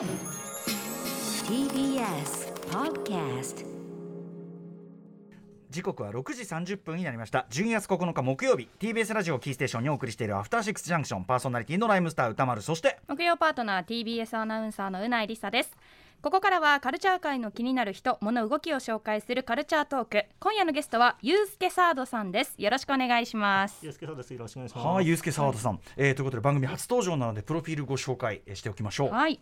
TBS Podcast 時刻は6時30分になりました。12月9日木曜日。TBS ラジオキーステーションにお送りしているアフターシックスジャンクション。パーソナリティのライムスター歌丸。そして木曜パートナー TBS アナウンサーのうないりさです。ここからはカルチャー界の気になる人物動きを紹介するカルチャートーク。今夜のゲストはユースケサードさんです。よろしくお願いします。ゆうすけそうです。よろしくお願いします。はいゆうすけ澤田さん、えーということで番組初登場なのでプロフィールご紹介えーしておきましょう。はい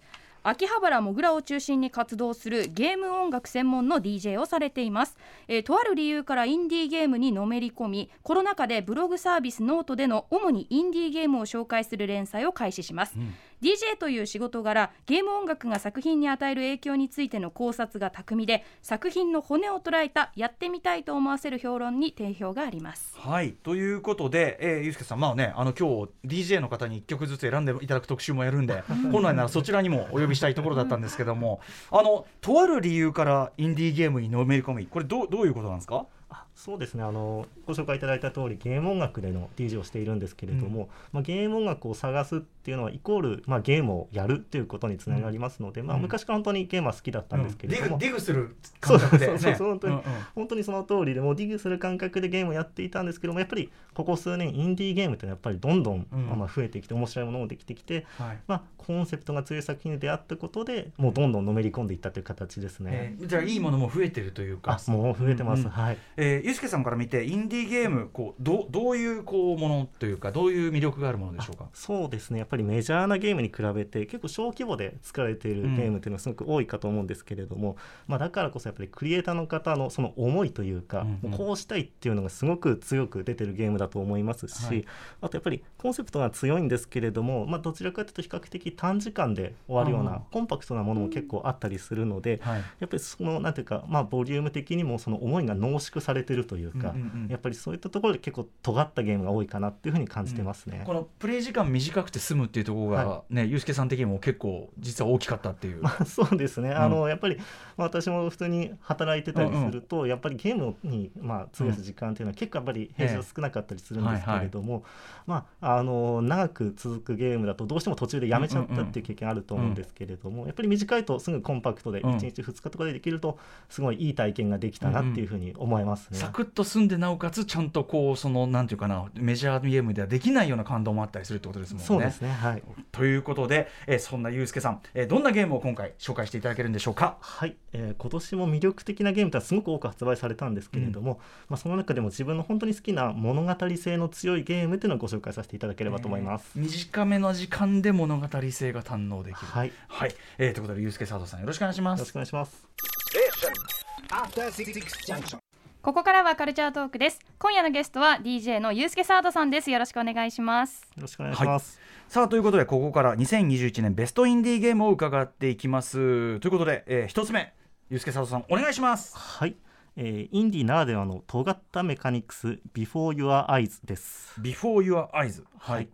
秋葉原もぐらを中心に活動するゲーム音楽専門の DJ をされています、えーとある理由からインディーゲームにのめり込みコロナ禍でブログサービスノートでの主にインディーゲームを紹介する連載を開始します、DJ という仕事柄ゲーム音楽が作品に与える影響についての考察が巧みで作品の骨を捉えたやってみたいと思わせる評論に定評があります。はいということで、えー、ゆうすけさんまあねあの今日 DJ の方に1曲ずつ選んでいただく特集もやるんで 本来ならそちらにもお呼びしたいところだったんですけどもあのとある理由からインディーゲームにのめり込みこれどうどういうことなんですか？あそうですね。あのご紹介いただいた通りゲーム音楽での DJ をしているんですけれども、まあ、ゲーム音楽を探すっていうのはイコール、まあ、ゲームをやるっていうことにつながりますので、まあ、うん昔から本当にゲームは好きだったんですけれども、ディグするそう感覚で、そうそうそう。本当に。んん。本当にその通りでもうディグする感覚でゲームをやっていたんですけどもやっぱりここ数年インディーゲームってやっぱりどんどん、うん。まあまあ増えてきて面白いものもできてきて、はい。まあ、コンセプトが強い作品に出会ったことでもうどんどんのめり込んでいったという形ですね。えーじゃあいいものも増えてるというか。あもう増えてます、うんうん。はい。えー、ゆうすけさんから見てインディーゲームこうどどういうこうものというかどういう魅力があるものでしょうか？そうですね。やっぱりメジャーなゲームに比べて結構小規模で作られているゲームっていうのはすごく多いかと思うんですけれども、まあ、だからこそやっぱりクリエイターの方のその思いというか、うんうん。こうしたいっていうのがすごく強く出てるゲームだと思いますし、はい。あとやっぱりコンセプトが強いんですけれども、まあ、どちらかというと比較的短時間で終わるよううんなコンパクトなものも結構あったりするので、はい。やっぱりそのなんていうか、まあ、ボリューム的にもその思いが濃縮されてるというか、うんうんうん。やっぱりそういったところで結構尖ったゲームが多いかなっていうふうに感じてますね。このプレイ時間短くて済むっていうところがはね、ゆうすけさん的にも結構実は大きかったっていう。まあそうですね、あのやっぱり、まあ、私も普通に働いてたりすると、やっぱりゲームに、まあ、費やす時間っていうのは結構やっぱり平日は少なかったりするんですけれども、まあ、あの長く続くゲームだとどうしても途中でやめちゃったっていう経験あると思うんですけれども、やっぱり短いとすぐコンパクトでうん。1日2日とかでできるとすごいいい体験ができたなっていうふうに思いますね。サクッと済んでなおかつちゃんとこうそのなんていうかなメジャーゲームではできないような感動もあったりするってことですもんね。そうですねはいということで、えーそんなゆうすけさん、えーどんなゲームを今回紹介していただけるんでしょうか？はい、えー今年も魅力的なゲームってのはすごく多く発売されたんですけれども、まあ、その中でも自分の本当に好きな物語性の強いゲームっていうのをご紹介させていただければと思います。えー短めの時間で物語性が堪能できる。はい、よはい、えーということでゆうすけ佐藤さんよろしくお願いしますろしく。お願いします。After Six Junction ここからはカルチャートークです。今夜のゲストは DJ のゆうすけサードさんです。よろしくお願いします。よろしくお願いします。さあということでここから2021年ベストインディーゲームを伺っていきます。ということで、えー一つ目ゆうすけ佐藤さんお願いします。はい、えーインディーならではの尖ったメカニクス Before Your Eyes です。Before Your Eyes はい、はい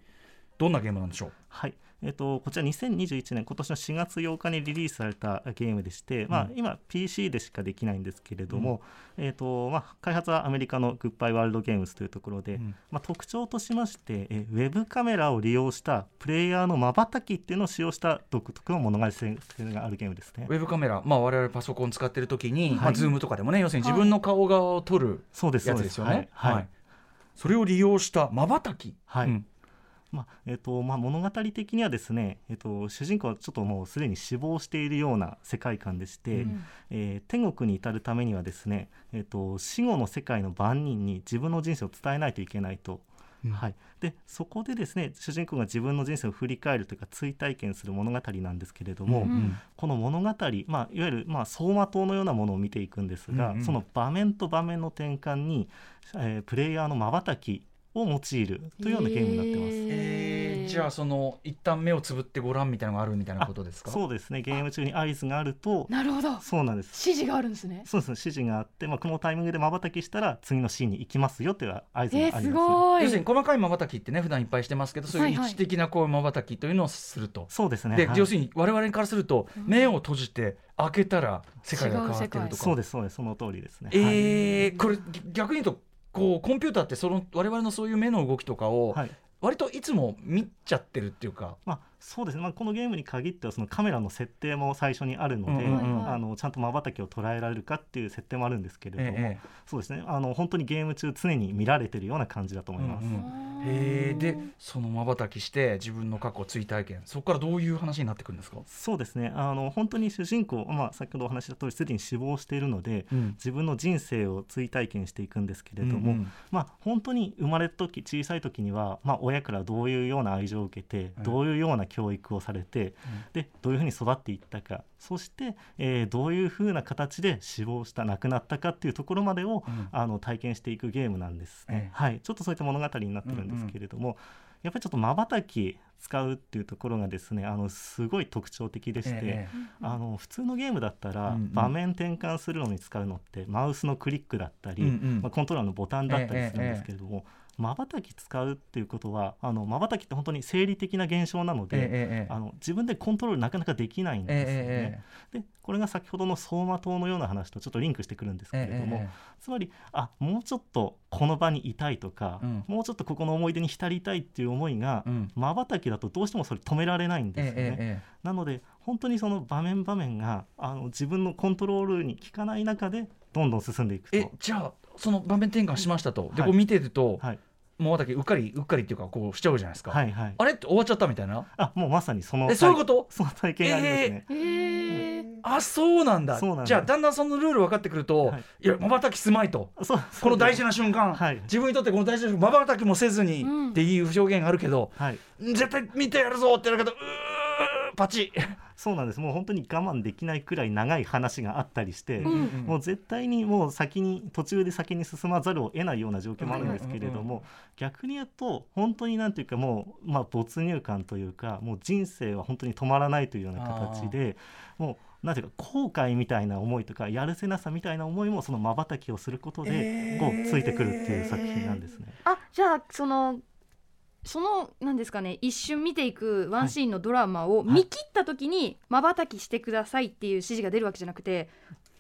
どんなゲームなんでしょう？はい。えっとこちら2021年今年の4月8日にリリースされたゲームでして、まあ、今 PC でしかできないんですけれども、えっとまあ、開発はアメリカのグッバイワールドゲームズというところで、ん。まあ、特徴としましてえウェブカメラを利用したプレイヤーのまばたきっていうのを使用した独特の物語性があるゲームですね。ウ。ェブカメラ、まあ、我々パソコン使ってる時に、はい。まあ、ズームとかでもね要するに自分の顔側を撮るそうですやそうです。よね。はい。はい。それを利用したまばたき。はい。うんまあえっとまあ、物語的にはですね、えっと、主人公はちょっともうすでに死亡しているような世界観でして、うん。えー天国に至るためにはですね、えっと、死後の世界の万人に自分の人生を伝えないといけないと。うん。はい、でそこでですね主人公が自分の人生を振り返るというか追体験する物語なんですけれども、うんうん。この物語、まあ、いわゆる、まあ、走馬灯のようなものを見ていくんですが、うんうん。その場面と場面の転換に、えープレイヤーのまばたきを用いるというようなゲームになってます。えーじゃあその一旦目をつぶってごらんみたいなのがあるみたいなことですか？そうですね。ゲーム中に合図があるとなるほど。そうなんです。指示があるんですね。そうです。ね指示があって、まあ、このタイミングでまばたきしたら次のシーンに行きますよという合図があります、えー、すごい。要するに細かいまばたきってね普段いっぱいしてますけどそういうはいはい。一時的なこうまばたきというのをすると。そうですね。で、はい。要するに我々からすると目を閉じて開けたら世界が変わってるとか。そうですそうです。その通りですね、えはい。ーこれ逆に言うとこうコンピューターってその我々のそういう目の動きとかを、はい。割といつも見ちゃってるっていうか。まあ、そうですね、まあ、このゲームに限ってはそのカメラの設定も最初にあるので、うんうんうん。あのちゃんとまばたきを捉えられるかっていう設定もあるんですけれども、ええそうですね。あの本当にゲーム中常に見られてるような感じだと思います。うんうん。へえ。でそのまばたきして自分の過去追体験そこからどういう話になってくるんですか、そうですね。あの本当に主人公、まあ、先ほどお話しした通りすでに死亡しているのでうん。自分の人生を追体験していくんですけれども、うんうん。まあ、本当に生まれた時小さい時には、まあ、親からどういうような愛情を受けて、うん。どういうような教育をされて、でどういうふうに育っていったかそして、えーどういうふうな形で死亡した亡くなったかっていうところまでを、うん。あの体験していくゲームなんですね、ええ。はい、ちょっとそういった物語になってるんですけれども、やっぱりちょっとまばたき使うっていうところがですねあのすごい特徴的でして、えあの普通のゲームだったら、うんうん。場面転換するのに使うのってマウスのクリックだったり、うんうん。まあ、コントローラーのボタンだったりするんですけれどもまばたき使うっていうことはまばたきって本当に生理的な現象なので、ええええあの自分でコントロールなかなかできないんですよね。ええでこれが先ほどの走馬灯のような話とちょっとリンクしてくるんですけれども、ええつまりあもうちょっとこの場にいたいとか、うん。もうちょっとここの思い出に浸りたいっていう思いがうん。まばたきだとどうしてもそれ止められないんえですよね。なので本当にその場面場面があの自分のコントロールに効かない中でどんどん進んでいくと。えじゃあその場面転換しましたと、ではい。こう見てると、はい。もうまばたきうっかりうっかりっていうかこうしちゃうじゃないですか、はいはい。あれって終わっちゃったみたいな？あもうまさにそのえそういうこと？その体験がありますね。へーあそうなんだ。そうなんです。じゃあだんだんそのルール分かってくると、はい。い、やまばたきすまいと。そうこの大事な瞬間、はい。自分にとってこの大事な瞬間まばたきもせずにうん。っていう表現があるけど、はい。絶対見てやるぞってやるけどうーパチそうなんです。もう本当に我慢できないくらい長い話があったりして、うん。もう絶対にもう先に途中で先に進まざるを得ないような状況もあるんですけれども、逆に言うと本当になんていうかもう、まあ、没入感というかもう人生は本当に止まらないというような形でもうなんていうか後悔みたいな思いとかやるせなさみたいな思いもそのまばたきをすることでえー。こうついてくるっていう作品なんですね。あじゃあそのそのなんですかね一瞬見ていくワンシーンのドラマを見切った時にまばたきしてくださいっていう指示が出るわけじゃなくて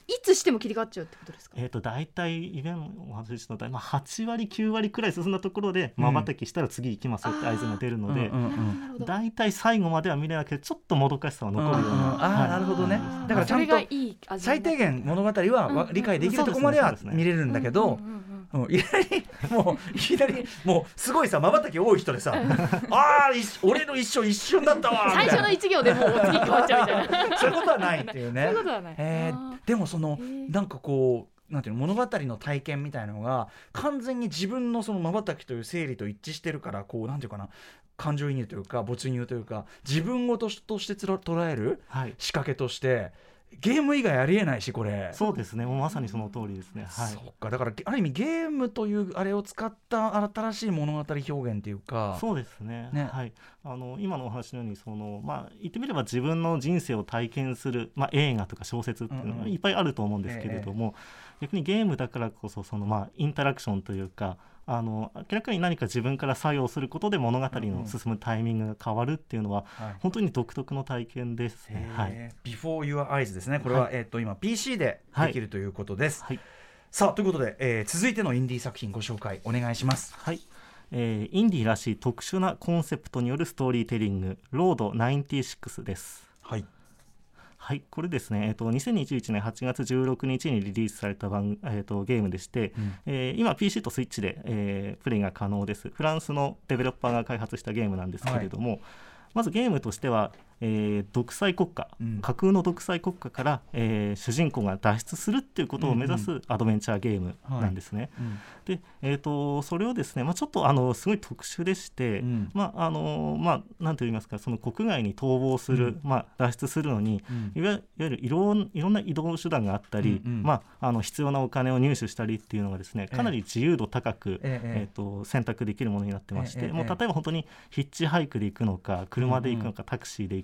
いつしても切り替わっちゃうってことですか？えー、と大体イベントお話ししたのまあ、8割9割くらい進んだところでまばたきしたら次行きますよって合図が出るので、うんうんうん。最後までは見れなくてちょっともどかしさは残るような、うんうんあーなるほどね。だからちゃんとそれがいい味最低限物語はわ理解できるところまでは見れるんだけど、うんうんうんうんうんいきなりもういきなりもうすごいさまばたき多い人でさ「ああ俺の一生一瞬だったわ」最初の一行でもう次変わっちゃうみたいな。そういうことはないっていうね。そういうことはない。えーでもそのなんかこうなんていうの物語の体験みたいなのが完全に自分のそのまばたきという生理と一致してるからこうなんていうかな感情移入というか没入というか自分ごととしてつら捉えるはい、仕掛けとしてゲーム以外ありえないしこれ。そうですね。もうまさにその通りですね。はい。そっか。だからある意味ゲームというあれを使った新しい物語表現っていうか。そうですね。ね。はい、あの今のお話のようにその、まあ、言ってみれば自分の人生を体験する、まあ、映画とか小説っていうのうんうん。がいっぱいあると思うんですけれども、逆にゲームだからこそその、まあ、インタラクションというかあの明らかに何か自分から作用することで物語の進むタイミングが変わるっていうのは、はい。本当に独特の体験ですね。はい。へー Before Your Eyes ですね。これは、はい。えっと今 PC でできるということです、はい。さあということで、えー続いてのインディー作品ご紹介お願いします。はい、えーインディーらしい特殊なコンセプトによるストーリーテリング「ロード96」です。はいはい、これですね、えっと2021年8月16日にリリースされた番、えっとゲームでして、うん。えー今 PC とスイッチで、えープレイが可能です。フランスのデベロッパーが開発したゲームなんですけれども、まずゲームとしては、えー独裁国家、うん。架空の独裁国家から、えー主人公が脱出するっていうことを目指うすアドベンチャーゲームなんですね。うん。で、えー、とそれをですね、まあ、ちょっとあのすごい特殊でして、うん。まああのまあ、なんと言いますかその国外に逃亡する、うん。まあ、脱出するのにうん。いわゆるいろんいろんな移動手段があったり、うん。うん。まあ、あの必要なお金を入手したりっていうのがですねかなり自由度高く、えええー、と選択できるものになってまして、ええもう例えば本当にヒッチハイクで行くのか車で行くのか、タクシーで行くのか、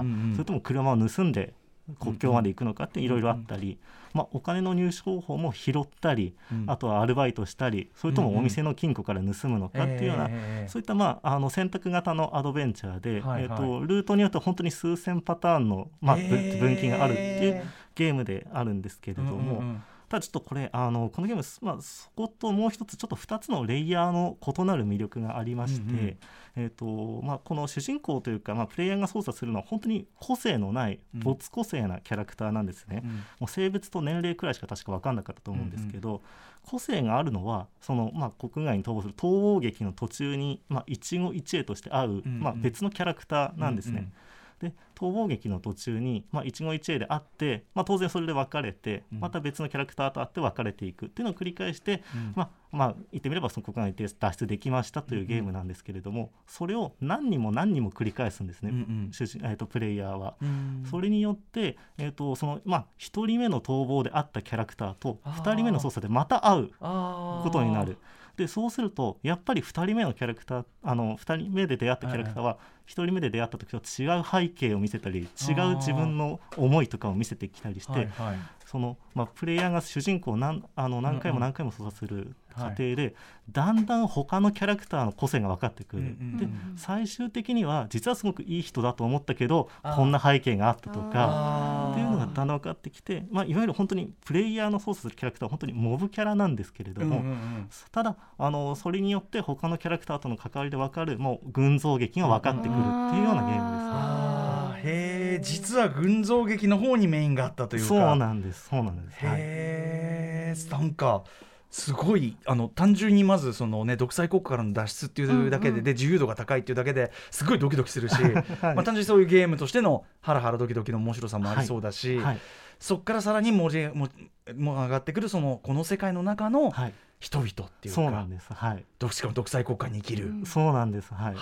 うんうん。それとも車を盗んで国境まで行くのかっていろいろあったり、まあ、お金の入手方法も拾ったり、うん。あとはアルバイトしたりそれともお店の金庫から盗むのかっていうような、えーそういった、まあ、あの選択型のアドベンチャーで、はいはい。えー、とルートによって本当に数千パターンの、まあ、分岐があるっていうゲームであるんですけれども、うんうんうんただちょっとこれあのこのゲーム、まあ、そこともう一つちょっと2つのレイヤーの異なる魅力がありまして、うんうん。えーとまあ、この主人公というか、まあ、プレイヤーが操作するのは本当に個性のないうん没個性なキャラクターなんですね。うんもう性別と年齢くらいしか確か分かんなかったと思うんですけど、個性があるのはその、まあ、国外に逃亡する逃亡劇の途中に、まあ、一期一会として会う、んうん。まあ、別のキャラクターなんですね。うんうんで逃亡劇の途中に、まあ、一期一会で会って、まあ、当然それで別れて、うん。また別のキャラクターと会って別れていくっていうのを繰り返して、うん。まあまあ、言ってみればその国外で脱出できましたというゲームなんですけれども、それを何人も何人も繰り返すんですね、うんうん。主人えー、とプレイヤーは。うん。それによって、えーとそのまあ、1人目の逃亡で会ったキャラクターとあー。2人目の操作でまた会うことになる。でそうするとやっぱり2人目のキャラクターあの2人目で出会ったキャラクターは1人目で出会った時と違う背景を見せたり違う自分の思いとかを見せてきたりして、はいはい。その、まあ、プレイヤーが主人公を何あの何回も何回も操作する過程で、だんだん他のキャラクターの個性が分かってくる。うんうんで最終的には実はすごくいい人だと思ったけどこんな背景があったとかっていうのがだんだん分かってきて、まあ、いわゆる本当にプレイヤーの操作するキャラクターは本当にモブキャラなんですけれども、うんうんうん。ただあのそれによって他のキャラクターとの関わりで分かるもう群像劇が分かってくるっていうようなゲームですね。へえ実は群像劇の方にメインがあったというか。そうなんです。そうなんです、はい。へえなんかすごいあの単純にまずそのね独裁国家からの脱出っていうだけで,、うんうん。で自由度が高いっていうだけですごいドキドキするし、まあ、単純にそういうゲームとしてのハラハラドキドキの面白さもありそうだし、はい。そこからさらに文字もも上がってくるそのこの世界の中のはい、人々っていうか、そうなんです。はい、どしかも独裁国家に生きる、うん。そうなんです。はい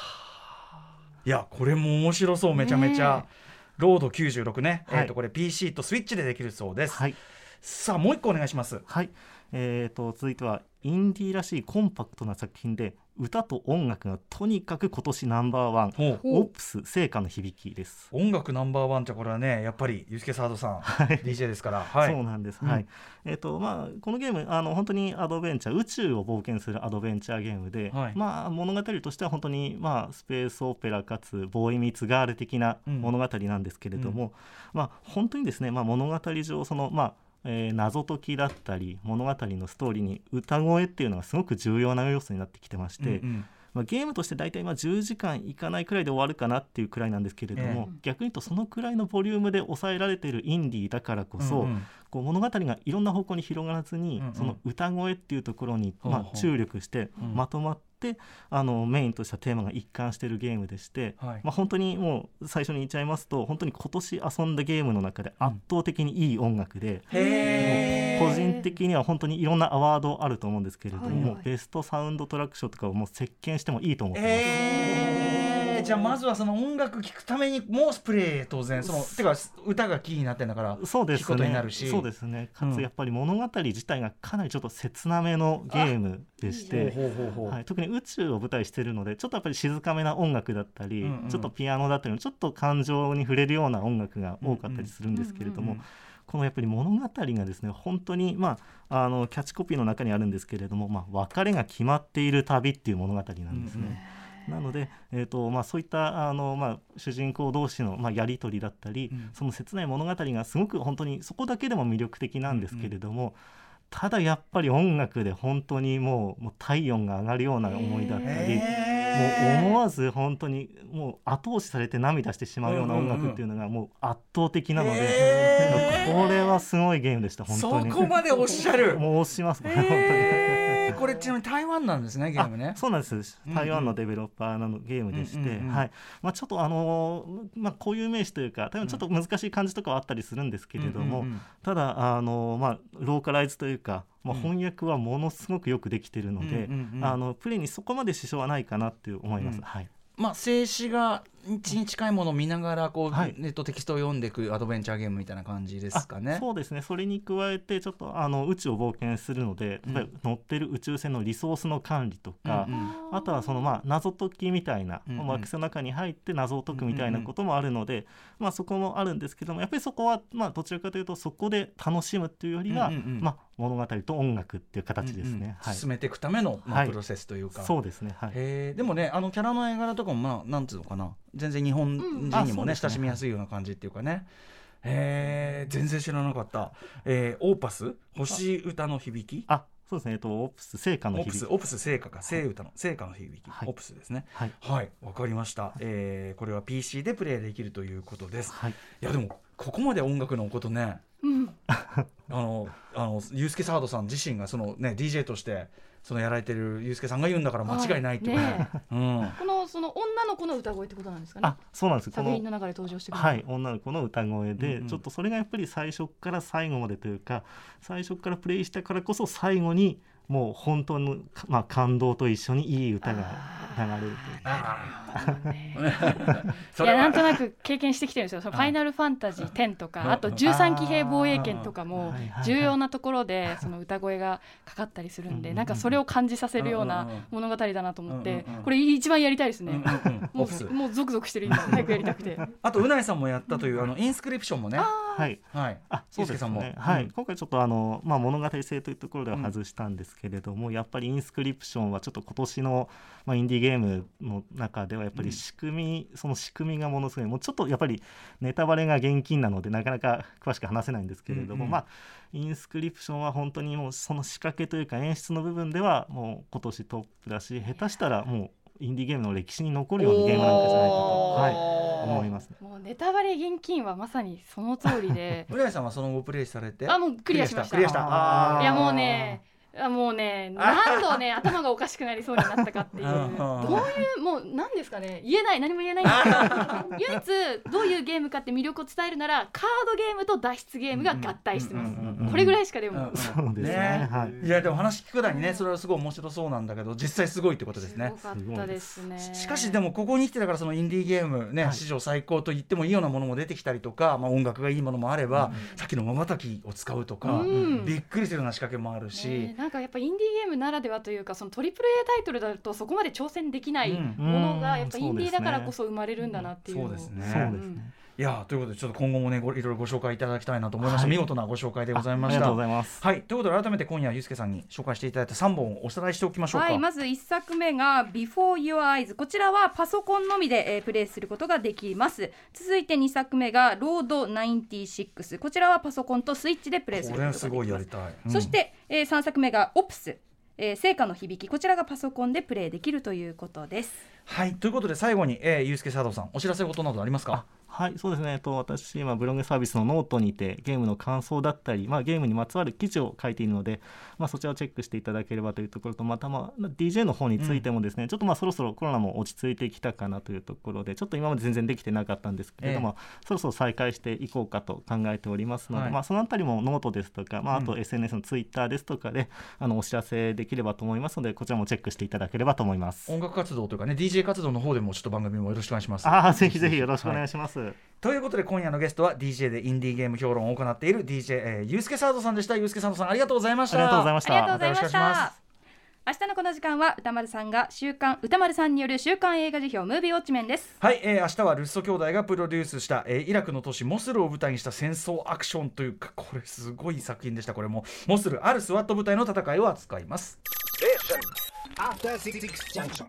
いやこれも面白そうめちゃめちゃ、ねロード96ね、はい。えー、とこれ PC とスイッチでできるそうです、はい。さあもう一個お願いします。はい、えー、と続いてはインディーらしいコンパクトな作品で歌と音楽がとにかく今年ナンバーワン。オプス聖火の響きです。音楽ナンバーワンってこれはねやっぱりユースケサードさん、DJ ですからはい。そうなんです、うん。はいえっ、とまあこのゲームあの本当にアドベンチャー宇宙を冒険するアドベンチャーゲームで、はい。まあ物語としては本当にまあスペースオペラかつボーイミーツガール的なうん。物語なんですけれども、まあ本当にですねまあ物語上そのまあえー謎解きだったり物語のストーリーに歌声っていうのがすごく重要な要素になってきてまして、うんうん。まあ、ゲームとして大体まあ10時間いかないくらいで終わるかなっていうくらいなんですけれども、ええ。逆に言うとそのくらいのボリュームで抑えられているインディーだからこそ、うんうん。こう物語がいろんな方向に広がらずに、うんうん。その歌声っていうところに、まあ、注力してうん。まとまって、あのメインとしたテーマが一貫しているゲームでして、はいまあ、本当にもう最初に言っちゃいますと本当に今年遊んだゲームの中で圧倒的にいい音楽で。へー個人的には本当にいろんなアワードあると思うんですけれども、はいはいベストサウンドトラック賞とかをもう席巻してもいいと思ってます。えー、じゃあまずはその音楽聴くためにもスプレー当然そのてか歌がキーになってんだからそうことにねなるし。そうですね。かうん。つやっぱり物語自体がかなりちょっと切なめのゲームでして、はい、特に宇宙を舞台にしてるのでちょっとやっぱり静かめな音楽だったり、うんうんちょっとピアノだったりちょっと感情に触れるような音楽が多かったりするんですけれども、うんこのやっぱり物語がですね本当にまああのキャッチコピーの中にあるんですけれども、まあ、別れが決まっている旅っていう物語なんですね。なので、えーとまあ、そういったあの、まあ、主人公同士の、まあ、やり取りだったり、うん。その切ない物語がすごく本当にそこだけでも魅力的なんですけれども、ただやっぱり音楽で本当にもうもう体温が上がるような思いだったり、もう思わず本当にもう後押しされて涙してしまうような音楽っていうのがもう圧倒的なので、これはすごいゲームでした本当に。そこまでおっしゃる。もう押します、これ本当に。これちなみに台湾なんですねゲームね。あそうなんです。台湾のデベロッパーなのゲームでして、うんうんうんはい。まあ、ちょっとあのーまあ、固有名詞というか多分ちょっと難しい漢字とかはあったりするんですけれども、うんうんうん。ただあのーまあ、ローカライズというか、まあ、うん。翻訳はものすごくよくできているので、うんうんうんあのプレイにそこまで支障はないかなって思います。うん。はい。まあ静止画に近いものを見ながらこう、はい。ネットテキストを読んでいくアドベンチャーゲームみたいな感じですかね。あそうですね。それに加えてちょっとあの宇宙を冒険するのでうん。乗ってる宇宙船のリソースの管理とか、うんうん。あとはそのまあ謎解きみたいな、うんうん。惑星の中に入って謎を解くみたいなこともあるので、まあ、そこもあるんですけどもやっぱりそこはまあどちらかというとそこで楽しむっていうよりは、うんうんうん。まあ、物語と音楽っていう形ですね。うんうん。はい、進めていくための、まあはい。プロセスというか、そうですね、はい、へー。でもねあのキャラの絵柄とかもまあなんつうのかな。全然日本人にもねうんね。親しみやすいような感じっていうかね。へえ全然知らなかった、えー、オーパス？星歌の響き？あそうですね。えっとオープス成果のオプス響き。オプス聖歌か。聖歌の聖歌の響き、はい。オプスですね。はい。はい。わかりました、えー、これは PC でプレイできるということです。はい。いやでもここまで音楽のことね。うん。あのあのユースケサードさん自身がそのね DJ としてそのやられてるユースケさんが言うんだから間違いないってい。うね,、うん。このその女の子の歌声ってことなんですかね。あそうなんです。作品の中で登場してくるは。い、女の子の歌声で、うんうん。ちょっとそれがやっぱり最初から最後までというか最初からプレイしたからこそ最後にもう本当の、まあ、感動と一緒にいい歌が流れるという。あね。いやなんとなく経験してきてるんですよ。そのファイナルファンタジー10とうん。か、あと13騎兵防衛権とかはも重要なところでその歌声がかかったりするんで、なんかそれを感じさせるような物語だなと思ってうんうんうん、これ一番やりたいですね。うんうんうん。オもうもうゾクゾクしてる今早くやりたくて。あとうないさんもやったというあのインスクリプションもね。はい。はい。あそうですゆうすけさんも。ね、はい。うん。今回ちょっとあの、まあ、物語性というところでは外したんですけれども、やっぱりインスクリプションはちょっと今年の、まあ、インディーゲームの中ではやっぱり仕組み、その仕組みがものすごいもうちょっとやっぱりネタバレが厳禁なのでなかなか詳しく話せないんですけれども、うんうんまあインスクリプションは本当にもうその仕掛けというか演出の部分ではもう今年トップだし下手したらもうインディーゲームの歴史に残るようなゲームなんじゃないかと、はい、思います。もうネタバレ現金はまさにその通りで。うないさんはその後プレイされて？あもうクリアしました。クリアした。あーいやもうねあもうね 何度ね頭がおかしくなりそうになったかっていう。うんどういうもう何ですかね。言えない。何も言えないんですけど 唯一どういうゲームかって魅力を伝えるならカードゲームと脱出ゲームが合体してます。うんうんうんうん。これぐらいしかでうんもそうですね。はい。いやでも話聞くだにねそれはすごい面白そうなんだけど実際すごいってことですね。すごかったですね。しかしでもここに来てだからそのインディーゲームね、はい。史上最高と言ってもいいようなものも出てきたりとか、まあ、音楽がいいものもあれば、さっきのまばたきを使うとか、うん。びっくりするような仕掛けもあるし、ねなんかやっぱインディーゲームならではというかそのトリプル A タイトルだとそこまで挑戦できないうんものがうんやっぱインディーだからこそ生まれるんだなっていう。のをそうですね。そうですね。いやということでちょっと今後もねごいろいろご紹介いただきたいなと思いました、はい。見事なご紹介でございました。ありがとうございます。はい。ということで改めて今夜ゆうすけさんに紹介していただいた3本をおさらいしておきましょうか、はい、まず1作目が Before Your Eyes こちらはパソコンのみで、えープレイすることができます。続いて2作目が Road 96こちらはパソコンとスイッチでプレイするこれことができます。はすごいやりたい、うん。そして、え3作目が Opus えー、星歌の響き。こちらがパソコンでプレイできるということです。はい。ということで最後に、えー、ゆうすけ佐藤さんお知らせ事などありますか？はい、そうですね。えっと私今ブログサービスのノートにてゲームの感想だったり、まあゲームにまつわる記事を書いているので、まあそちらをチェックしていただければというところと、またまあ DJ の方についてもですね、ちょっとまあそろそろコロナも落ち着いてきたかなというところで、ちょっと今まで全然できてなかったんですけれども、そろそろ再開していこうかと考えておりますので、はいまあそのあたりもノートですとか、まああとうん SNS のツイッターですとかで、あのお知らせできればと思いますので、こちらもチェックしていただければと思います。音楽活動というかね DJ 活動の方でもちょっと番組もよろしくお願いしますああ、ぜひぜひよろしくお願いします。ということで今夜のゲストは DJ でインディーゲーム評論を行っている DJ、えー、ゆうすけサードさんでした。ゆうすけサードさんありがとうございました。ありがとうございました。ありがとうございましまた明日のこの時間は宇多丸さんが週刊宇多丸さんによる週刊映画時評ムービーウォッチメンです。はい、えー、明日はルッソ兄弟がプロデュースした、えー、イラクの都市モスルを舞台にした戦争アクションというかこれすごい作品でした。これもモスルあるスワット部隊の戦いを扱います。Junction.